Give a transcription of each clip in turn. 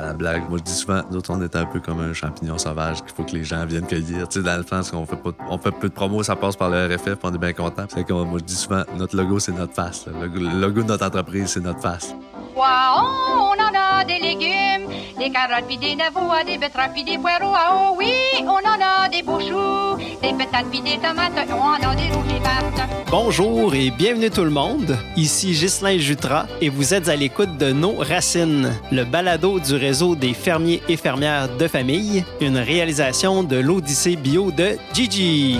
À la blague, moi je dis souvent, nous autres on est un peu comme un champignon sauvage qu'il faut que les gens viennent cueillir. Tu sais, dans le sens qu'on fait pas, on fait peu de promos, ça passe par le RFF, on est bien content. C'est que moi je dis souvent, notre logo c'est notre face. Le logo de notre entreprise c'est notre face. Wow, on en a des légumes, des carottes des navots, des betteraves des poireaux. Ah oh oui, on en a des beaux choux, des des tomates, on a des Bonjour et bienvenue tout le monde. Ici Ghislain Jutras et vous êtes à l'écoute de Nos Racines, le balado du réseau des fermiers et fermières de famille, une réalisation de l'Odyssée bio de Gigi.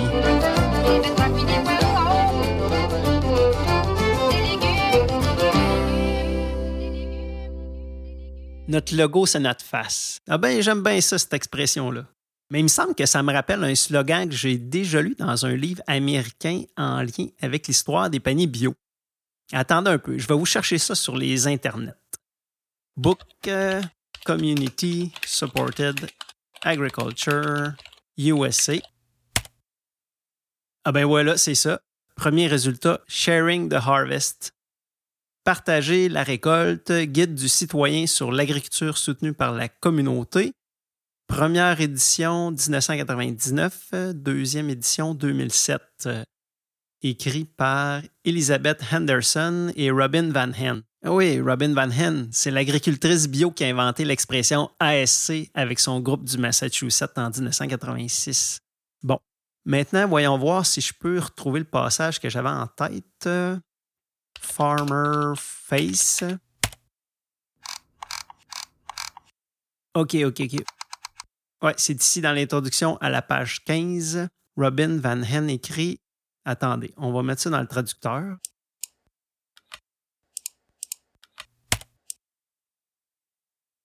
Notre logo, c'est notre face. Ah ben, j'aime bien ça, cette expression-là. Mais il me semble que ça me rappelle un slogan que j'ai déjà lu dans un livre américain en lien avec l'histoire des paniers bio. Attendez un peu, je vais vous chercher ça sur les internets. Book euh, Community Supported Agriculture USA. Ah ben voilà, c'est ça. Premier résultat, Sharing the Harvest. Partager la récolte, guide du citoyen sur l'agriculture soutenue par la communauté. Première édition 1999, deuxième édition 2007. Écrit par Elizabeth Henderson et Robin Van Hen. Ah oui, Robin Van Hen, c'est l'agricultrice bio qui a inventé l'expression ASC avec son groupe du Massachusetts en 1986. Bon, maintenant, voyons voir si je peux retrouver le passage que j'avais en tête. Farmer Face. OK, OK, OK. Ouais, c'est ici dans l'introduction à la page 15. Robin Van Hen écrit Attendez, on va mettre ça dans le traducteur.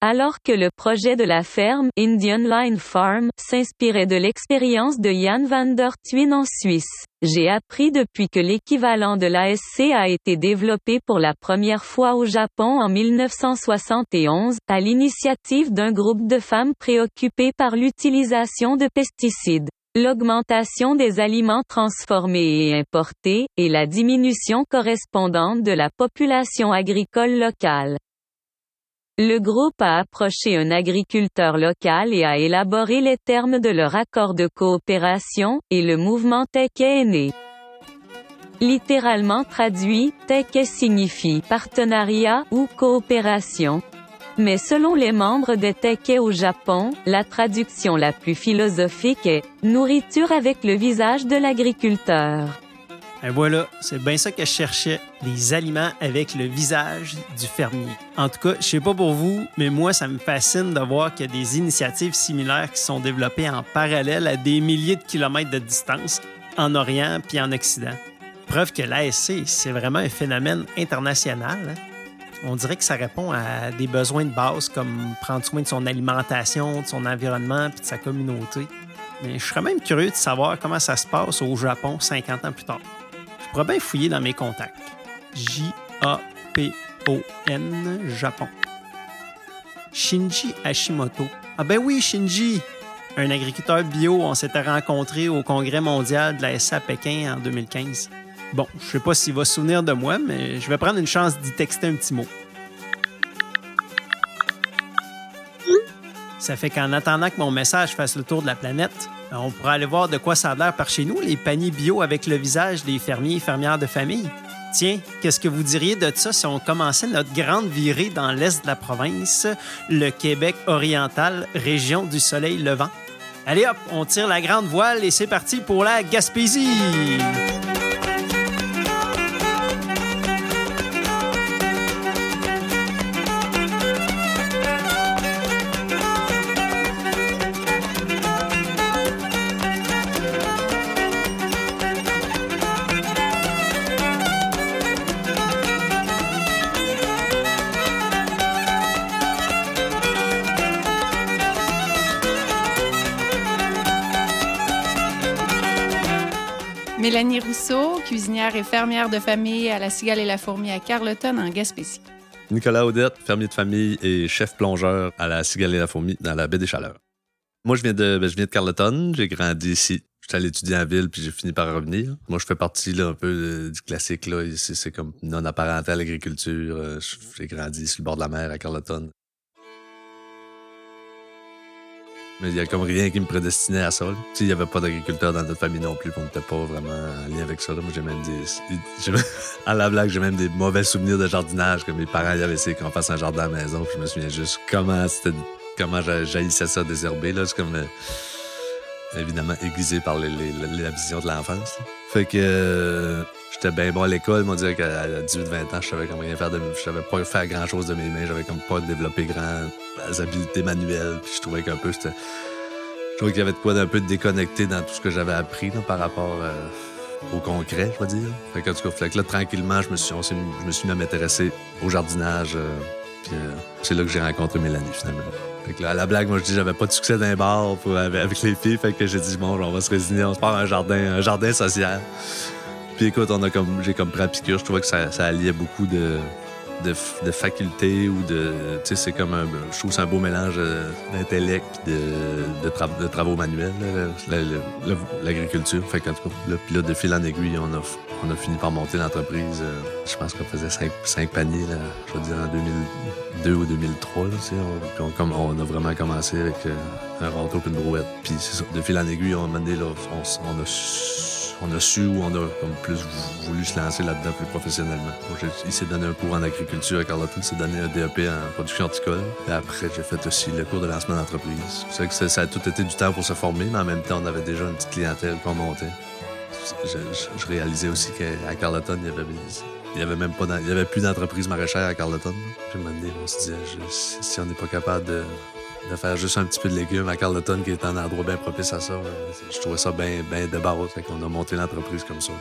Alors que le projet de la ferme Indian Line Farm s'inspirait de l'expérience de Jan van der Thuin en Suisse, j'ai appris depuis que l'équivalent de l'ASC a été développé pour la première fois au Japon en 1971, à l'initiative d'un groupe de femmes préoccupées par l'utilisation de pesticides l'augmentation des aliments transformés et importés, et la diminution correspondante de la population agricole locale. Le groupe a approché un agriculteur local et a élaboré les termes de leur accord de coopération, et le mouvement Teke est né. Littéralement traduit, Teke signifie partenariat ou coopération. Mais selon les membres des Teke au Japon, la traduction la plus philosophique est nourriture avec le visage de l'agriculteur. Et voilà, c'est bien ça que je cherchais, les aliments avec le visage du fermier. En tout cas, je sais pas pour vous, mais moi, ça me fascine de voir qu'il y a des initiatives similaires qui sont développées en parallèle à des milliers de kilomètres de distance, en Orient puis en Occident. Preuve que l'ASC, c'est vraiment un phénomène international. Hein. On dirait que ça répond à des besoins de base comme prendre soin de son alimentation, de son environnement puis de sa communauté. Mais je serais même curieux de savoir comment ça se passe au Japon 50 ans plus tard pourrais fouiller dans mes contacts. J-A-P-O-N, Japon. Shinji Hashimoto. Ah ben oui, Shinji! Un agriculteur bio, on s'était rencontré au Congrès mondial de la SA Pékin en 2015. Bon, je sais pas s'il va se souvenir de moi, mais je vais prendre une chance d'y texter un petit mot. Ça fait qu'en attendant que mon message fasse le tour de la planète, on pourra aller voir de quoi ça a l'air par chez nous, les paniers bio avec le visage des fermiers et fermières de famille. Tiens, qu'est-ce que vous diriez de ça si on commençait notre grande virée dans l'est de la province, le Québec oriental, région du soleil levant? Allez hop, on tire la grande voile et c'est parti pour la Gaspésie! Cuisinière et fermière de famille à la Cigale et la Fourmi à Carleton, en Gaspésie. Nicolas Audette, fermier de famille et chef plongeur à la Cigale et la Fourmi dans la baie des Chaleurs. Moi, je viens de, ben, je viens de Carleton, j'ai grandi ici. J'étais allé étudier en ville, puis j'ai fini par revenir. Moi, je fais partie là, un peu euh, du classique. là. C'est comme non apparenté à l'agriculture. Euh, j'ai grandi sur le bord de la mer à Carleton. Mais il y a comme rien qui me prédestinait à ça. il y avait pas d'agriculteur dans notre famille non plus, on n'était pas vraiment en lien avec ça. là. Moi, j'ai même des. à la blague, j'ai même des mauvais souvenirs de jardinage, que mes parents ils avaient essayé qu'on fasse un jardin à la maison, je me souviens juste comment c'était. Comment j'haïssais ça désherber. C'est comme. euh, évidemment aiguisé par la vision de l'enfance. Fait que euh, j'étais bien bon à l'école. On dirait qu'à 18-20 ans, je savais comme rien faire de Je savais pas faire grand chose de mes mains. J'avais comme pas développé grandes habiletés manuelles. Puis je trouvais qu'un peu. Je trouvais qu'il y avait de quoi d'un peu déconnecté dans tout ce que j'avais appris par rapport euh, au concret, je vais dire. Fait que, en tout cas, fait que là, tranquillement, je me suis, je me suis mis à m'intéresser au jardinage. euh, puis euh, c'est là que j'ai rencontré Mélanie, finalement. Fait que là, à la blague, moi, je dis, j'avais pas de succès d'un bar pour- avec, les filles. Fait que j'ai dit, bon, on va se résigner, on se part un jardin, un jardin social. Puis écoute, on a comme, j'ai comme pris la piqûre. Je trouvais que ça, ça alliait beaucoup de, de, de facultés ou de. Tu sais, c'est comme un. Je trouve c'est un beau mélange euh, d'intellect puis de, de, tra- de travaux manuels, l'agriculture. Fait qu'en tout cas, là, puis là, de fil en aiguille, on a, on a fini par monter l'entreprise. euh, je pense qu'on faisait cinq, cinq paniers, là, je veux dire, en 2002 ou 2003. Là, on, on, a vraiment commencé avec euh, un râteau puis une brouette. Puis de fil en aiguille, on, a mené, là, on, on a on a su ou on a comme plus vou- voulu se lancer là-dedans plus professionnellement. Il s'est donné un cours en agriculture à Carleton, il s'est donné un DEP en production horticole. Et après, j'ai fait aussi le cours de lancement d'entreprise. C'est vrai que ça, a tout été du temps pour se former, mais en même temps, on avait déjà une petite clientèle qu'on montait. Je, je- réalisais aussi qu'à Carleton, il y avait, avait plus d'entreprise maraîchère à Carleton. Puis un moment donné, on se disait, si on n'est pas capable de, de faire juste un petit peu de légumes à Carleton, qui est un endroit bien propice à ça, euh, je trouvais ça bien ben débarras. Fait qu'on a monté l'entreprise comme ça.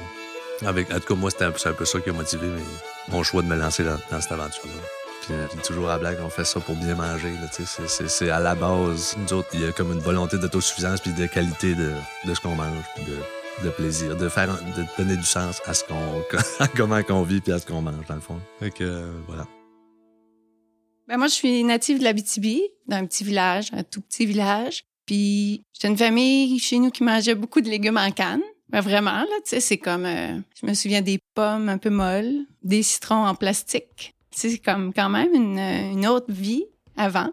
Avec, en tout cas, moi, c'était un, un peu ça qui a motivé mes- mon choix de me lancer dans, cette aventure-là. Puis, euh, toujours à la blague, on fait ça pour bien manger. C'est, à la base. Nous autres, il y a comme une volonté d'autosuffisance puis de qualité de, de ce qu'on mange, puis de, de plaisir, de faire, de donner du sens à ce qu'on, comment qu'on vit puis à ce qu'on mange, dans le fond. Fait que, euh, voilà. Ben moi, je suis native de l'Abitibi, d'un petit village, un tout petit village. Puis, j'étais une famille chez nous qui mangeait beaucoup de légumes en canne. Ben vraiment, là, tu sais, c'est comme... euh, je me souviens des pommes un peu molles, des citrons en plastique. C'est comme quand même une, une autre vie avant.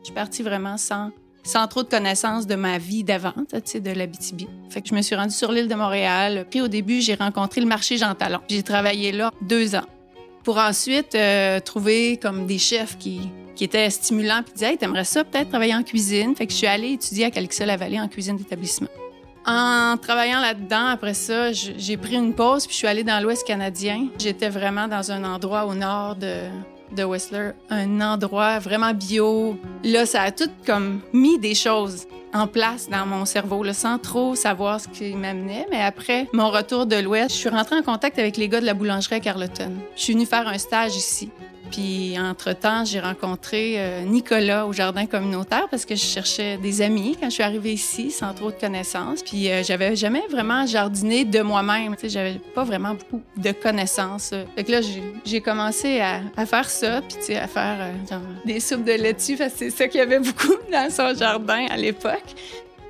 Je suis partie vraiment sans, sans trop de connaissances de ma vie d'avant, tu sais, de l'Abitibi. Fait que je me suis rendue sur l'île de Montréal. Puis au début, j'ai rencontré le marché Jean Talon. J'ai travaillé là deux ans pour ensuite euh, trouver comme des chefs qui, qui étaient stimulants puis disaient hey, t'aimerais ça peut-être travailler en cuisine? Fait que je suis allée étudier à Calixa-la-Vallée en cuisine d'établissement. En travaillant là-dedans, après ça, j'ai pris une pause puis je suis allée dans l'Ouest canadien. J'étais vraiment dans un endroit au nord de, de Whistler, un endroit vraiment bio. Là, ça a tout comme mis des choses en place dans mon cerveau, sans trop savoir ce qui m'amenait. Mais après mon retour de l'Ouest, je suis rentrée en contact avec les gars de la boulangerie à Carleton. Je suis venue faire un stage ici. Puis, entre-temps, j'ai rencontré euh, Nicolas au jardin communautaire parce que je cherchais des amis quand je suis arrivée ici, sans trop de connaissances. Puis, euh, j'avais jamais vraiment jardiné de moi-même. Tu sais, j'avais pas vraiment beaucoup de connaissances. Fait que là, j'ai- commencé à, faire ça, puis tu sais, à faire euh, des soupes de laitue parce que c'est ça qu'il y avait beaucoup dans son jardin à l'époque.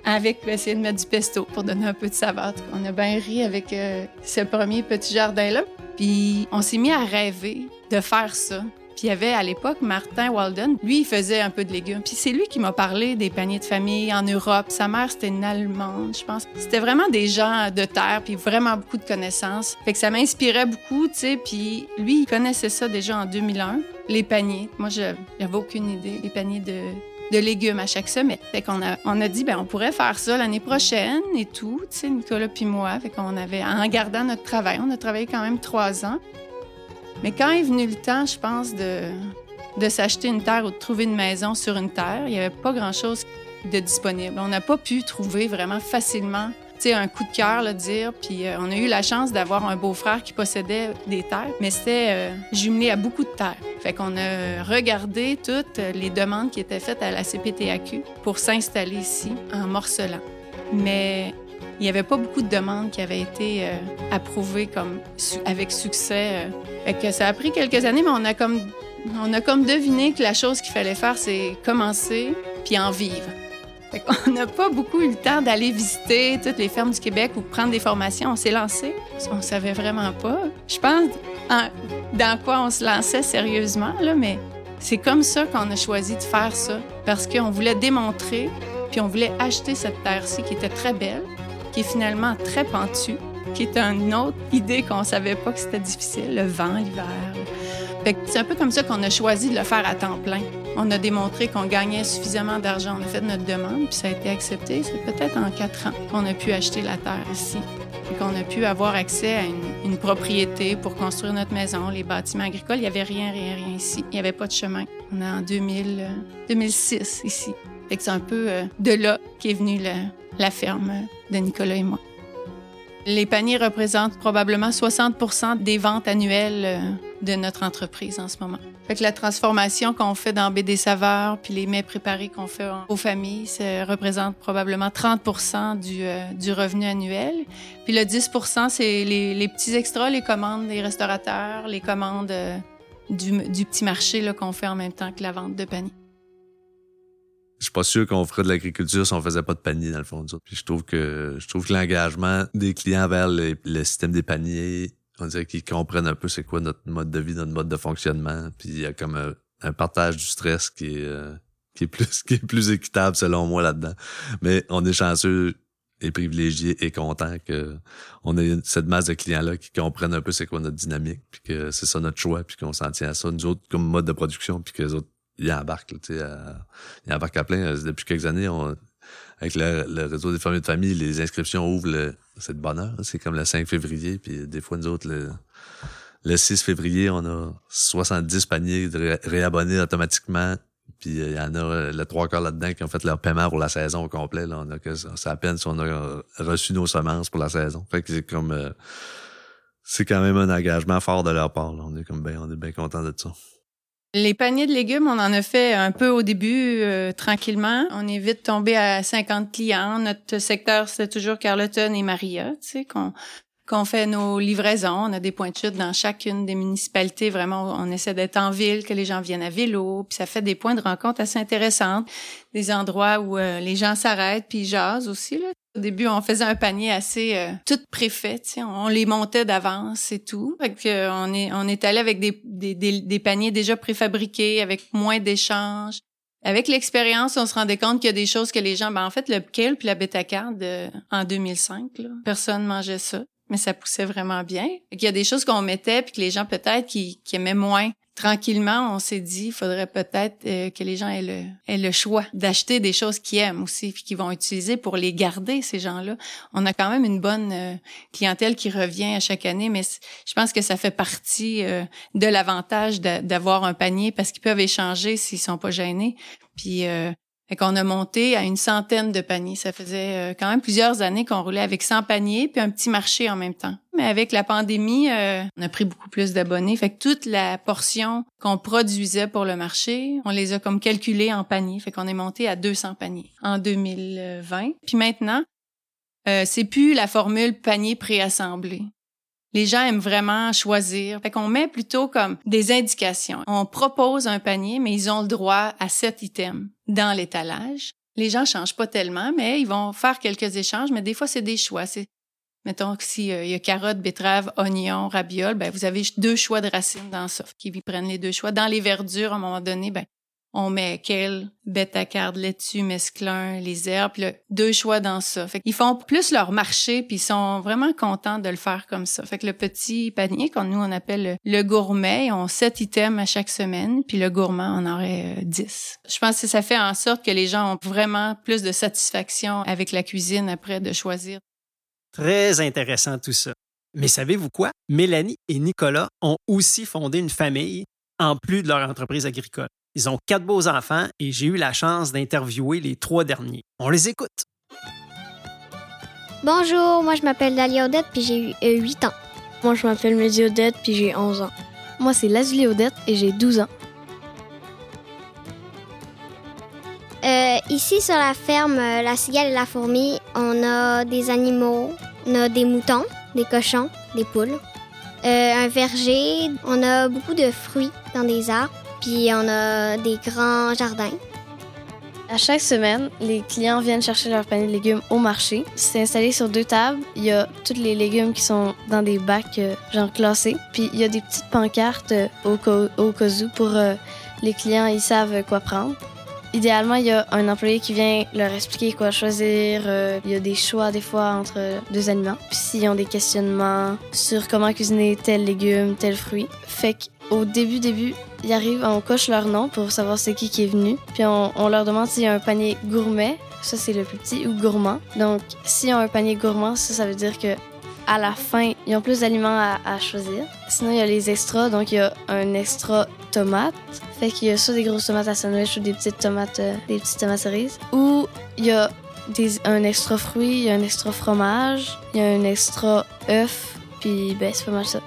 Avec ben, essayer de mettre du pesto pour donner un peu de saveur. On a bien ri avec ce premier petit jardin-là. Puis on s'est mis à rêver de faire ça. Puis il y avait à l'époque Martin Walden. Lui, il faisait un peu de légumes. Puis c'est lui qui m'a parlé des paniers de famille en Europe. Sa mère, c'était une Allemande, je pense. C'était vraiment des gens de terre, puis vraiment beaucoup de connaissances. Fait que ça m'inspirait beaucoup, tu sais. Puis lui, il connaissait ça déjà en 2001, les paniers. Moi, j'avais aucune idée. Les paniers de, de légumes à chaque semaine. Fait qu'on a, on a dit, ben on pourrait faire ça l'année prochaine et tout, tu sais, Nicolas puis moi. Fait qu'on avait, en gardant notre travail, on a travaillé quand même trois ans. Mais quand est venu le temps, je pense, de, de s'acheter une terre ou de trouver une maison sur une terre, il n'y avait pas grand-chose de disponible. On n'a pas pu trouver vraiment facilement un coup de cœur, le dire. Puis euh, on a eu la chance d'avoir un beau-frère qui possédait des terres, mais c'était euh, jumelé à beaucoup de terres. Fait qu'on a regardé toutes les demandes qui étaient faites à la CPTAQ pour s'installer ici en morcelant. Mais il n'y avait pas beaucoup de demandes qui avaient été euh, approuvées comme avec succès. euh. Que ça a pris quelques années, mais on a comme on a comme deviné que la chose qu'il fallait faire, c'est commencer puis en vivre. Qu'on n'a pas beaucoup eu le temps d'aller visiter toutes les fermes du Québec ou prendre des formations. On s'est lancé. On savait vraiment pas. Je pense en- dans quoi on se lançait sérieusement, là, mais c'est comme ça qu'on a choisi de faire ça. Parce qu'on voulait démontrer, puis on voulait acheter cette terre-ci qui était très belle, qui est finalement très pentue, qui est une autre idée qu'on savait pas que c'était difficile, le vent, l'hiver. C'est un peu comme ça qu'on a choisi de le faire à temps plein. On a démontré qu'on gagnait suffisamment d'argent. On a fait notre demande, puis ça a été accepté. C'est peut-être en quatre ans qu'on a pu acheter la terre ici. Qu'on a pu avoir accès à une, propriété pour construire notre maison, les bâtiments agricoles. Il n'y avait rien, rien, rien ici. Il n'y avait pas de chemin. On est en 2000, euh, 2006 ici. Fait que c'est un peu euh, de là qu'est venue la ferme euh, de Nicolas et moi. Les paniers représentent probablement 60% des ventes annuelles euh, de notre entreprise en ce moment. Fait que la transformation qu'on fait dans des Saveurs, puis les mets préparés qu'on fait aux familles, ça représente probablement 30 du, euh, du revenu annuel. Puis le 10% c'est les, petits extras, les commandes des restaurateurs, les commandes du, du petit marché qu'on fait en même temps que la vente de paniers. Je suis pas sûr qu'on ferait de l'agriculture si on faisait pas de panier, dans le fond. Puis je trouve que je trouve que l'engagement des clients vers le, système des paniers, on dirait qu'ils comprennent un peu c'est quoi notre mode de vie, notre mode de fonctionnement. Puis il y a comme un, partage du stress qui est, euh, qui est plus qui est plus équitable selon moi là-dedans. Mais on est chanceux et privilégiés et contents que on ait cette masse de clients-là qui comprennent un peu c'est quoi notre dynamique, puis que c'est ça notre choix, puis qu'on s'en tient à ça, nous autres, comme mode de production, puis que les autres, ils embarquent, là, tu sais, à- ils embarquent à plein. Euh, Depuis quelques années, on, avec le, le réseau des familles de famille, les inscriptions ouvrent le, c'est de bonheur, là. c'est comme le 5 février, puis des fois, nous autres, le, le 6 février, on a 70 paniers de ré- réabonnés automatiquement. Puis euh, il y en a euh, le trois quarts là-dedans qui ont fait leur paiement pour la saison au complet. Là. On a que c'est à peine si on a euh, reçu nos semences pour la saison. Fait que c'est comme euh, c'est quand même un engagement fort de leur part. là. On est comme ben, on est bien content de ça. Les paniers de légumes, on en a fait un peu au début, euh, tranquillement. On est vite tombé à 50 clients. Notre secteur, c'était toujours Carleton et Maria, tu sais, qu'on qu'on fait nos livraisons. On a des points de chute dans chacune des municipalités. Vraiment, on essaie d'être en ville, que les gens viennent à vélo. Puis ça fait des points de rencontre assez intéressants. Des endroits où euh, les gens s'arrêtent puis ils jasent aussi, là. Au début, on faisait un panier assez euh, tout sais, on les montait d'avance et tout. Fait euh, on est on est allé avec des, des, paniers déjà préfabriqués, avec moins d'échanges. Avec l'expérience, on se rendait compte qu'il y a des choses que les gens, ben en fait, le kale puis la bêta-carde euh, en 2005, là, personne mangeait ça, mais ça poussait vraiment bien. Qu'il y a des choses qu'on mettait puis que les gens peut-être qui, qui aimaient moins. Tranquillement, on s'est dit, il faudrait peut-être euh, que les gens aient le, aient le choix d'acheter des choses qu'ils aiment aussi, puis qu'ils vont utiliser pour les garder, ces gens-là. On a quand même une bonne euh, clientèle qui revient à chaque année, mais je pense que ça fait partie euh, de l'avantage d'a- d'avoir un panier parce qu'ils peuvent échanger s'ils sont pas gênés. Puis euh, fait qu'on a monté à une centaine de paniers. Ça faisait euh, quand même plusieurs années qu'on roulait avec 100 paniers puis un petit marché en même temps. Mais avec la pandémie, euh, on a pris beaucoup plus d'abonnés. Fait que toute la portion qu'on produisait pour le marché, on les a comme calculés en paniers. Fait qu'on est monté à 200 paniers en 2020. Puis maintenant, euh, c'est plus la formule panier préassemblé. Les gens aiment vraiment choisir. Fait qu'on met plutôt comme des indications. On propose un panier, mais ils ont le droit à sept items dans l'étalage. Les gens changent pas tellement, mais ils vont faire quelques échanges, mais des fois, c'est des choix. C'est, mettons que s'il y a carottes, betteraves, oignons, ravioles, ben, vous avez deux choix de racines dans ça, qui prennent les deux choix. Dans les verdures, à un moment donné, ben, on met kale, bêta-carde, laitue, mesclun, les herbes, deux choix dans ça. Fait qu'ils font plus leur marché, puis ils sont vraiment contents de le faire comme ça. Fait que le petit panier, qu'on nous on appelle le, gourmet, ils ont sept items à chaque semaine, puis le gourmand on aurait euh, dix. Je pense que ça fait en sorte que les gens ont vraiment plus de satisfaction avec la cuisine après de choisir. Très intéressant tout ça. Mais savez-vous quoi? Mélanie et Nicolas ont aussi fondé une famille en plus de leur entreprise agricole. Ils ont quatre beaux enfants et j'ai eu la chance d'interviewer les trois derniers. On les écoute. Bonjour, moi je m'appelle Dalia Odette puis j'ai eu euh, 8 ans. Moi, je m'appelle Mehdi Odette, puis j'ai 11 ans. Moi, c'est Lazuli Odette et j'ai 12 ans. Euh, ici sur la ferme euh, La Cigale et la Fourmi, on a des animaux, on a des moutons, des cochons, des poules, euh, un verger, on a beaucoup de fruits dans des arbres, puis on a des grands jardins. À chaque semaine, les clients viennent chercher leur panier de légumes au marché. C'est installé sur deux tables. Il y a tous les légumes qui sont dans des bacs, euh, genre classés. Puis il y a des petites pancartes euh, au, co- au cas pour euh, les clients, ils savent quoi prendre. Idéalement, il y a un employé qui vient leur expliquer quoi choisir. il y a des choix des fois entre deux aliments. Puis s'ils ont des questionnements sur comment cuisiner tel légume, tel fruit. Fait qu'au début, début, ils arrivent, on coche leur nom pour savoir c'est qui qui est venu. Puis on, on leur demande s'il y a un panier gourmet. Ça, c'est le plus petit, ou gourmand. Donc, s'ils ont un panier gourmand, ça, ça veut dire que à la fin, ils ont plus d'aliments à, à choisir. Sinon, il y a les extras. Donc, il y a un extra tomate. Fait qu'il y a soit des grosses tomates à sandwich ou des petites tomates, euh, des petites tomates cerises. Ou il y a des, un extra fruit, il y a un extra fromage, il y a un extra œuf. Puis, ben, c'est pas mal ça.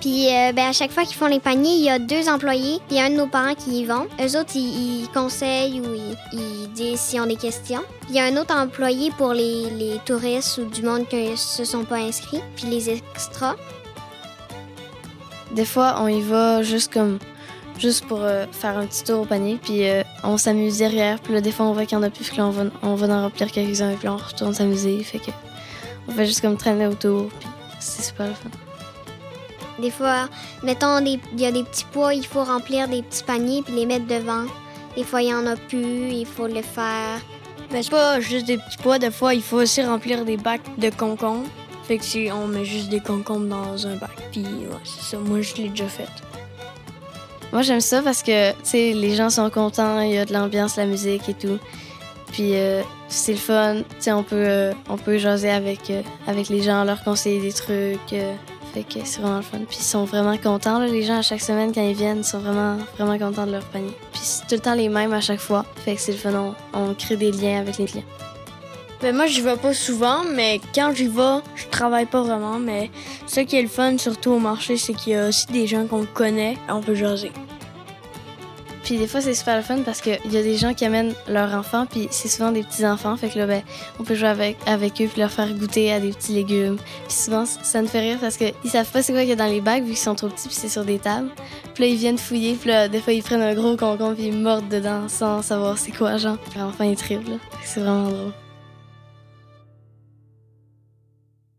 Puis euh, ben, à chaque fois qu'ils font les paniers, il y a deux employés. Puis il y a un de nos parents qui y vont. Eux autres, ils, conseillent ou ils, disent s'ils ont des questions. Il y a un autre employé pour les, touristes ou du monde qui se sont pas inscrits. Puis les extras. Des fois, on y va juste comme juste pour euh, faire un petit tour au panier, puis euh, on s'amuse derrière. Puis là, des fois, on voit qu'il y en a plus, puis là, on va, on va en remplir quelques-uns, puis là, on retourne s'amuser. Fait que on fait juste comme traîner autour, puis c'est super le fun. Des fois, mettons, des- il y a des petits pois, il faut remplir des petits paniers puis les mettre devant. Des fois, il n'y en a plus, il faut le faire. Ben, c'est pas juste des petits pois. Des fois, il faut aussi remplir des bacs de concombres. Fait que si on met juste des concombres dans un bac. Puis, ouais, c'est ça. Moi, je l'ai déjà fait. Moi, j'aime ça parce que, tu sais, les gens sont contents, il y a de l'ambiance, la musique et tout. Puis, euh, c'est le fun. Tu sais, on peut, euh, on peut jaser avec, euh, avec les gens, leur conseiller des trucs. Fait que c'est vraiment le fun. Puis, ils sont vraiment contents, là, les gens, à chaque semaine, quand ils viennent, sont vraiment, vraiment contents de leur panier. Puis, c'est tout le temps les mêmes à chaque fois. Fait que c'est le fun. On, on crée des liens avec les clients. Ben, moi, j'y vais pas souvent, mais quand j'y vais, je travaille pas vraiment. Mais ce qui est le fun, surtout au marché, c'est qu'il y a aussi des gens qu'on connaît. On peut jaser. Puis des fois, c'est super le fun parce qu'il y a des gens qui amènent leurs enfants, puis c'est souvent des petits-enfants. Fait que là, ben, on peut jouer avec, avec eux puis leur faire goûter à des petits légumes. Puis souvent, ça me fait rire parce qu'ils savent pas c'est quoi qu'il y a dans les bacs vu qu'ils sont trop petits puis c'est sur des tables. Puis là, ils viennent fouiller, puis là, des fois, ils prennent un gros concombre puis ils mordent dedans sans savoir c'est quoi, genre. Puis l'enfant est triple, là. Fait que C'est vraiment drôle.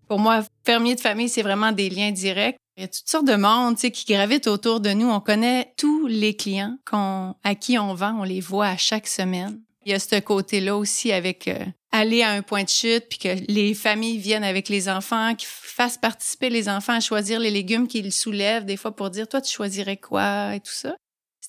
Pour moi, fermier de famille, c'est vraiment des liens directs. Il y a toutes sortes de monde, qui gravitent autour de nous. On connaît tous les clients à qui on vend, on les voit à chaque semaine. Il y a ce côté-là aussi avec euh, aller à un point de chute, puis que les familles viennent avec les enfants, qui fassent participer les enfants à choisir les légumes qu'ils soulèvent, des fois pour dire, toi, tu choisirais quoi et tout ça.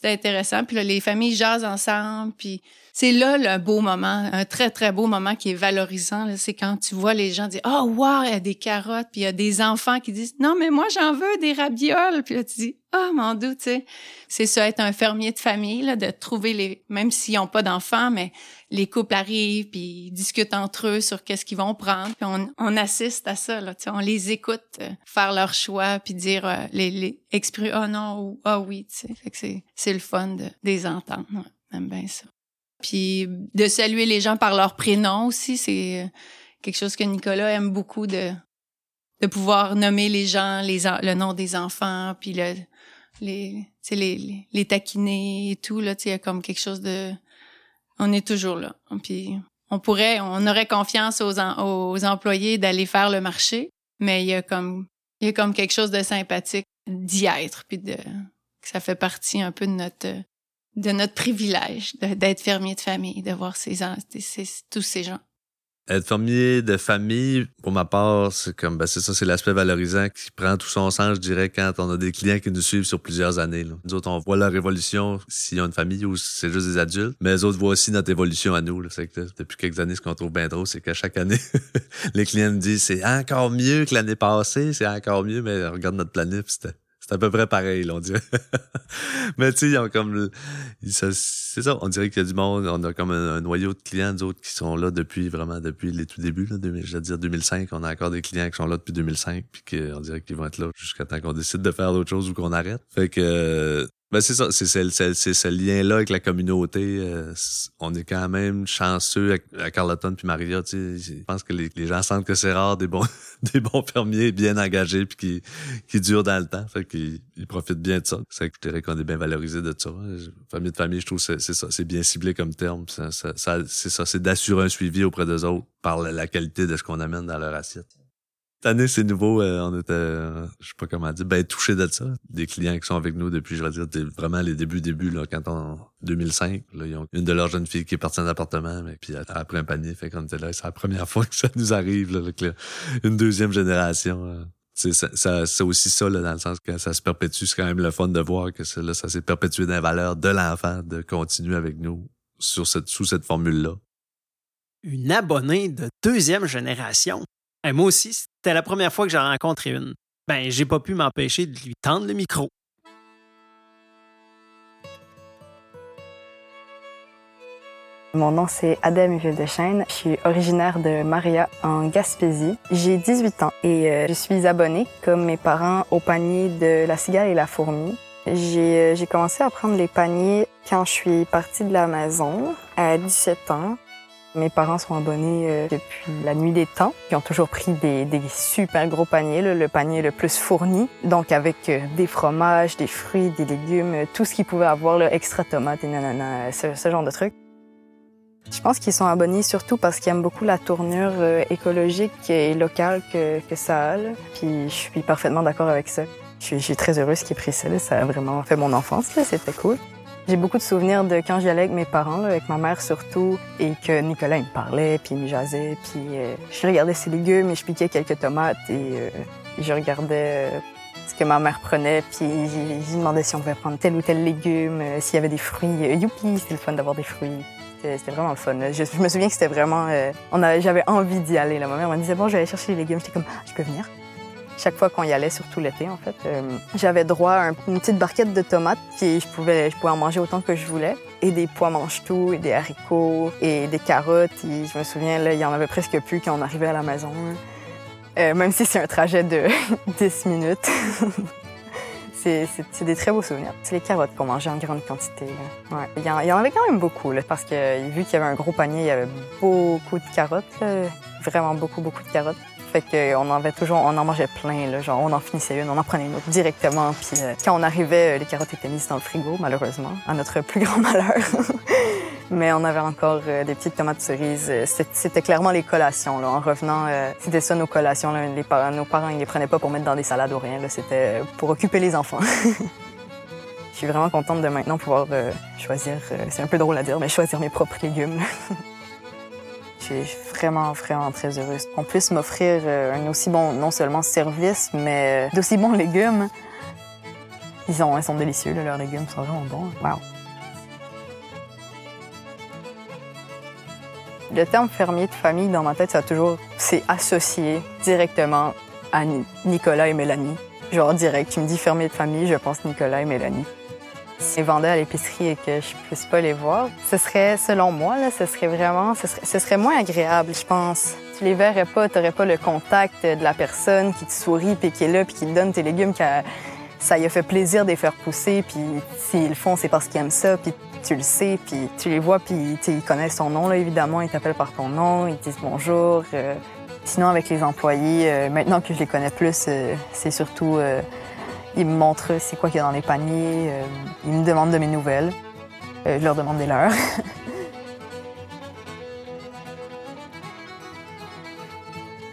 C'était intéressant. Puis là, les familles jasent ensemble, puis c'est là le beau moment, un très, très beau moment qui est valorisant. C'est quand tu vois les gens dire « Oh, wow, il y a des carottes! » Puis il y a des enfants qui disent « Non, mais moi, j'en veux des ravioles! » Puis là, tu dis « Oh, mon Dieu! » tu sais. C'est ça, être un fermier de famille, là, de trouver les... Même s'ils n'ont pas d'enfants, mais les couples arrivent, puis ils discutent entre eux sur qu'est-ce qu'ils vont prendre. Puis on, assiste à ça, là, tu sais. On les écoute euh, faire leur choix, puis dire, euh, les, les exprimer « Oh non » ou « Ah oui », tu sais. Fait que c'est, c'est le fun de, de les entendre. Ouais, j'aime bien ça. Puis de saluer les gens par leur prénom aussi, c'est euh, quelque chose que Nicolas aime beaucoup de de pouvoir nommer les gens, les le nom des enfants, puis le les les, les les taquiner et tout là, tu sais, il y a comme quelque chose de on est toujours là. Puis on pourrait on aurait confiance aux aux employés d'aller faire le marché, mais il y a comme il y a comme quelque chose de sympathique d'y être puis de que ça fait partie un peu de notre de notre privilège d'être fermier de famille, de voir ces, ces- tous ces gens. Être fermier de famille, pour ma part, c'est comme, ben c'est ça, c'est l'aspect valorisant qui prend tout son sens, je dirais, quand on a des clients qui nous suivent sur plusieurs années. Là. Nous autres, on voit leur évolution s'ils ont une famille ou si c'est juste des adultes, mais les autres voient aussi notre évolution à nous. C'est que, depuis quelques années, ce qu'on trouve bien drôle, c'est qu'à chaque année, les clients nous disent c'est encore mieux que l'année passée, c'est encore mieux, mais regarde notre planète, c'était c'est à peu près pareil, là, on dirait. mais tu sais, ils ont comme... C'est ça, on dirait qu'il y a du monde, on a comme un, noyau de clients, nous autres, qui sont là depuis, vraiment, depuis les tout débuts, là, 2000, je veux dire 2005, on a encore des clients qui sont là depuis 2005, puis qu'on dirait qu'ils vont être là jusqu'à temps qu'on décide de faire d'autres choses ou qu'on arrête. Fait que... Ben c'est ça, c'est ce lien-là avec la communauté. euh, on est quand même chanceux à, à Carleton puis Maria. Tu sais, je pense que les, les gens sentent que c'est rare des bons des bons fermiers bien engagés puis qui qui durent dans le temps. Fait qu'ils ils profitent bien de ça. C'est que je dirais qu'on est bien valorisé de ça. Famille de famille, je trouve c'est ça, c'est bien ciblé comme terme. Ça, ça, c'est ça, c'est d'assurer un suivi auprès des autres par la qualité de ce qu'on amène dans leur assiette. Cette année, c'est nouveau. euh, on était, euh, je sais pas comment dire, ben touché de ça. Des clients qui sont avec nous depuis, je vais dire, vraiment les débuts, débuts là, quand on 2005. Là, ils ont une de leurs jeunes filles qui est partie en appartement, mais puis elle a pris un panier, fait qu'on était là. C'est la première fois que ça nous arrive là, avec le- une deuxième génération. euh. C'est ça, ça- c'est aussi ça là, dans le sens que ça se perpétue. C'est quand même le fun de voir que ça, là, ça s'est perpétué dans les valeurs de l'enfant de continuer avec nous sur cette, sous cette formule-là. Une abonnée de deuxième génération. Moi aussi, c'était la première fois que j'en rencontrais une. Ben, j'ai pas pu m'empêcher de lui tendre le micro. Mon nom c'est Adam Vildechêne. Je suis originaire de Maria en Gaspésie. J'ai 18 ans et euh, je suis abonnée comme mes parents au panier de la cigale et la fourmi. J'ai euh, j'ai commencé à prendre les paniers quand je suis partie de la maison à 17 ans. Mes parents sont abonnés euh, depuis la nuit des temps. Ils ont toujours pris des, des super gros paniers, là, le panier le plus fourni. Donc avec euh, des fromages, des fruits, des légumes, euh, tout ce qu'ils pouvaient avoir, là, extra tomates et nanana, ce, ce genre de trucs. Je pense qu'ils sont abonnés surtout parce qu'ils aiment beaucoup la tournure écologique et locale que, que ça a. là. Puis je suis parfaitement d'accord avec ça. Je suis, je suis très heureuse qu'ils aient pris ça. là. Ça a vraiment fait mon enfance. C'était cool. J'ai beaucoup de souvenirs de quand j'y allais avec mes parents, là, avec ma mère surtout, et que Nicolas il me parlait, puis il me jasait, puis euh, je regardais ses légumes et je piquais quelques tomates et euh, je regardais euh, ce que ma mère prenait, puis je demandais si on pouvait prendre tel ou tel légume, s'il y avait des fruits. Youpi, c'était le fun d'avoir des fruits. C'était vraiment le fun. Je, je me souviens que c'était vraiment... on J'avais envie d'y aller. Là. Ma mère me disait, bon, je vais aller chercher les légumes. J'étais comme, Ah, je peux venir. Chaque fois qu'on y allait, surtout l'été, en fait, euh, j'avais droit à un- une petite barquette de tomates, puis je pouvais, je pouvais en manger autant que je voulais. Et des pois mange-tout, et des haricots, et des carottes. Et je me souviens, là, il y en avait presque plus quand on arrivait à la maison. Euh, même si c'est un trajet de 10 minutes. C'est des très beaux souvenirs. C'est les carottes qu'on mangeait en grande quantité. Ouais. Il, y en, avait quand même beaucoup, là, parce que vu qu'il y avait un gros panier, il y avait beaucoup de carottes. Vraiment beaucoup, beaucoup de carottes. Fait on en mangeait plein, genre on en finissait une, on en prenait une autre directement. Puis euh, quand on arrivait, euh, les carottes étaient mises dans le frigo, malheureusement, à notre plus grand malheur. Mais on avait encore euh, des petites tomates cerises. C'était clairement les collations. En revenant, c'était ça nos collations. Nos parents, ils les prenaient pas pour mettre dans des salades ou rien. C'était pour occuper les enfants. Je suis vraiment contente de maintenant pouvoir choisir, c'est un peu drôle à dire, mais choisir mes propres légumes. Suis vraiment, vraiment très heureuse qu'on puisse m'offrir euh, un aussi bon, non seulement service, mais euh, d'aussi bons légumes. Ils sont, ils sont délicieux, leurs légumes sont vraiment bons. Wow. Le terme fermier de famille, dans ma tête, ça a toujours, c'est associé directement à Ni- Nicolas et Mélanie. Genre direct, tu me dis fermier de famille, je pense Nicolas et Mélanie. Si je vendais à l'épicerie et que je puisse pas les voir, ce serait, selon moi, là, ce serait vraiment, ce serait, moins agréable, je pense. Tu les verrais pas, tu pas le contact de la personne qui te sourit puis qui est là puis qui te donne tes légumes, qui a- ça lui a fait plaisir de les faire pousser puis s'ils le font, c'est parce qu'ils aiment ça puis tu le sais puis tu les vois puis ils connaissent son nom là évidemment, ils t'appellent par ton nom, ils te disent bonjour. euh. Sinon avec les employés, euh, maintenant que je les connais plus, euh, c'est surtout ils me montrent c'est quoi qu'il y a dans les paniers, euh, ils me demandent de mes nouvelles, Euh, je leur demande des leurs.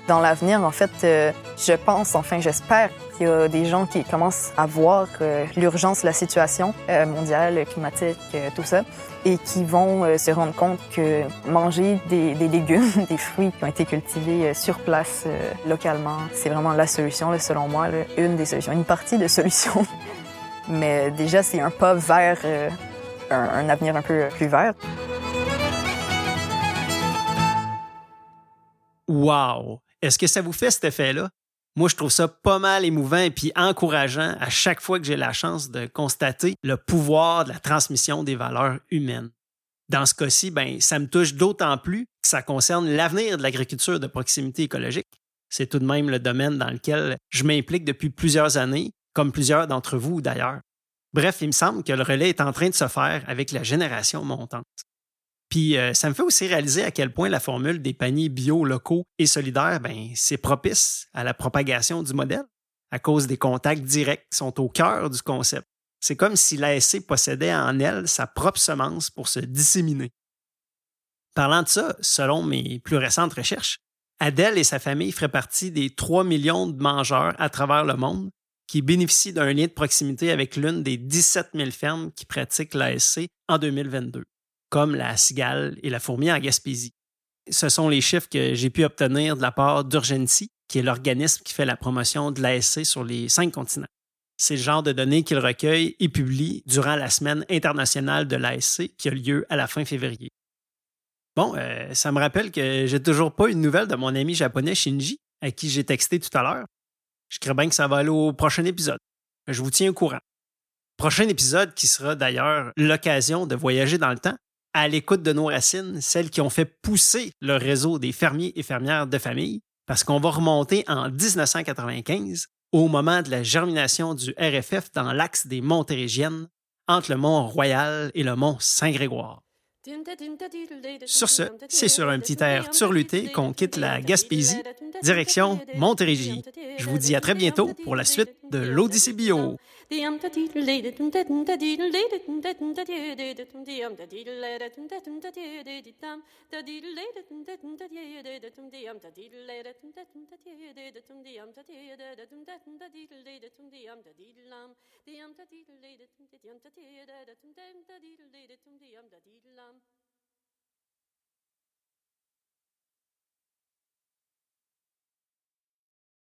Dans l'avenir, en fait, euh, je pense, enfin j'espère qu'il y a des gens qui commencent à voir l'urgence de la situation euh, mondiale, climatique, euh, tout ça, et qui vont se rendre compte que manger des, légumes, des fruits qui ont été cultivés sur place localement, c'est vraiment la solution, selon moi, une des solutions, une partie de solution. Mais déjà, c'est un pas vers un avenir un peu plus vert. Wow! Est-ce que ça vous fait cet effet-là? Moi, je trouve ça pas mal émouvant et puis encourageant à chaque fois que j'ai la chance de constater le pouvoir de la transmission des valeurs humaines. Dans ce cas-ci, ben, ça me touche d'autant plus que ça concerne l'avenir de l'agriculture de proximité écologique. C'est tout de même le domaine dans lequel je m'implique depuis plusieurs années, comme plusieurs d'entre vous d'ailleurs. Bref, il me semble que le relais est en train de se faire avec la génération montante. Puis euh, ça me fait aussi réaliser à quel point la formule des paniers bio locaux et solidaires, ben, c'est propice à la propagation du modèle à cause des contacts directs qui sont au cœur du concept. C'est comme si l'ASC possédait en elle sa propre semence pour se disséminer. Parlant de ça, selon mes plus récentes recherches, Adèle et sa famille feraient partie des 3 millions de mangeurs à travers le monde qui bénéficient d'un lien de proximité avec l'une des 17 000 fermes qui pratiquent l'ASC en 2022, comme la cigale et la fourmi en Gaspésie. Ce sont les chiffres que j'ai pu obtenir de la part d'Urgency, qui est l'organisme qui fait la promotion de l'ASC sur les cinq continents. C'est le genre de données qu'il recueille et publie durant la semaine internationale de l'ASC qui a lieu à la fin février. Bon, euh, ça me rappelle que j'ai toujours pas une nouvelle de mon ami japonais Shinji, à qui j'ai texté tout à l'heure. Je crains bien que ça va aller au prochain épisode. Je vous tiens au courant. Prochain épisode qui sera d'ailleurs l'occasion de voyager dans le temps, à l'écoute de nos racines, celles qui ont fait pousser le réseau des fermiers et fermières de famille, parce qu'on va remonter en 1995, au moment de la germination du RFF dans l'axe des Montérégiennes, entre le Mont Royal et le Mont Saint-Grégoire. Sur ce, c'est sur un petit air turluté qu'on quitte la Gaspésie, direction Montérégie. Je vous dis à très bientôt pour la suite de l'Odyssée Bio. Diam da diddle lady dum da dum da diddle lady dum da dum da dee dee dee dum diam da diddle lady dum da dum da dee dee dee dum da diddle lady dum da dum da dee dee dee dum diam da diddle lady dum da dum da dee dee dee dum diam da dee dee dee dum da dum da diddle lady dum diam da diddle lam diam da diddle lady dum diam da dee dee dee dum da dum da diddle lady dum diam da diddle lam